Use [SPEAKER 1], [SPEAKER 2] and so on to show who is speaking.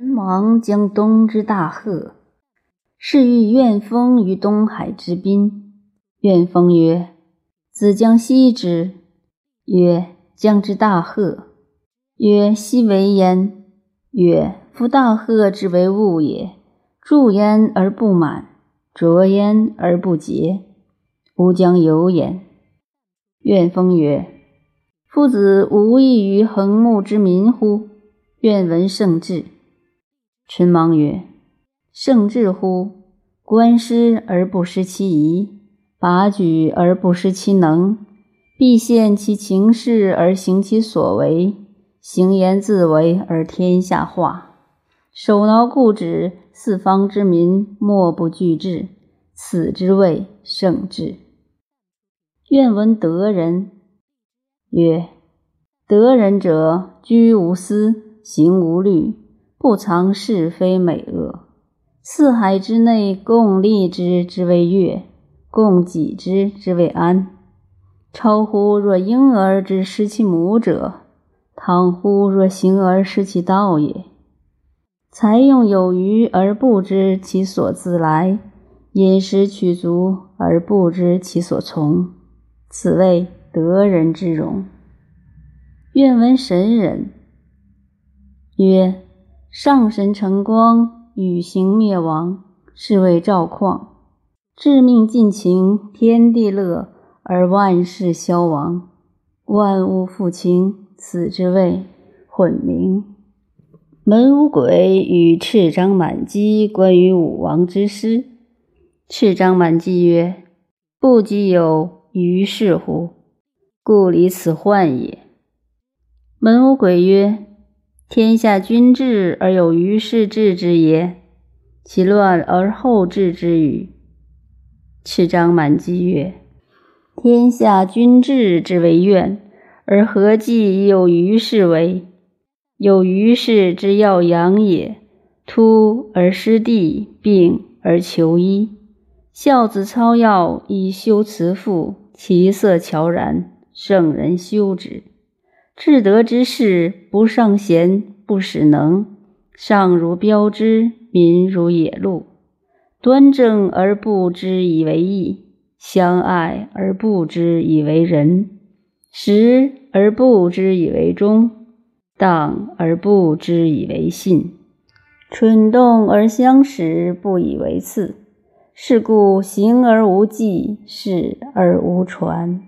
[SPEAKER 1] 文王将东之大壑，是欲怨风于东海之滨。怨风曰：“子将息之。”曰：“将之大壑。”曰：“息为焉？”曰：“夫大壑之为物也，注焉而不满，浊焉而不竭，吾将有焉。”怨风曰：“夫子无异于横木之民乎？愿闻圣志。”陈芒曰：“圣智乎！观师而不失其仪，拔举而不失其能，必现其情事而行其所为，行言自为而天下化。手挠故纸，四方之民莫不惧之。此之谓圣智。”愿闻德人。曰：“德人者，居无私，行无虑。”不藏是非美恶，四海之内，共利之之为乐，共己之之为安。超乎若婴儿之失其母者，倘乎若行而失其道也。财用有余而不知其所自来，饮食取足而不知其所从，此谓得人之容。愿闻神人。曰。上神成光，与行灭亡，是谓赵旷；致命尽情，天地乐，而万事消亡，万物复清，此之谓混明。门无鬼与赤章满积关于武王之师。赤章满积曰：“不及有于是乎？故离此患也。”门无鬼曰。天下君治而有余事治之也，其乱而后治之与？赤章满积曰：天下君治之为怨，而何计有余事为？有余事之要养也。突而失地，病而求医。孝子操药以修慈父，其色悄然，圣人修之。至德之事，不尚贤，不使能，上如标之，民如野鹿。端正而不知以为义，相爱而不知以为仁，实而不知以为忠，当而不知以为信，蠢动而相识，不以为次。是故行而无迹，事而无传。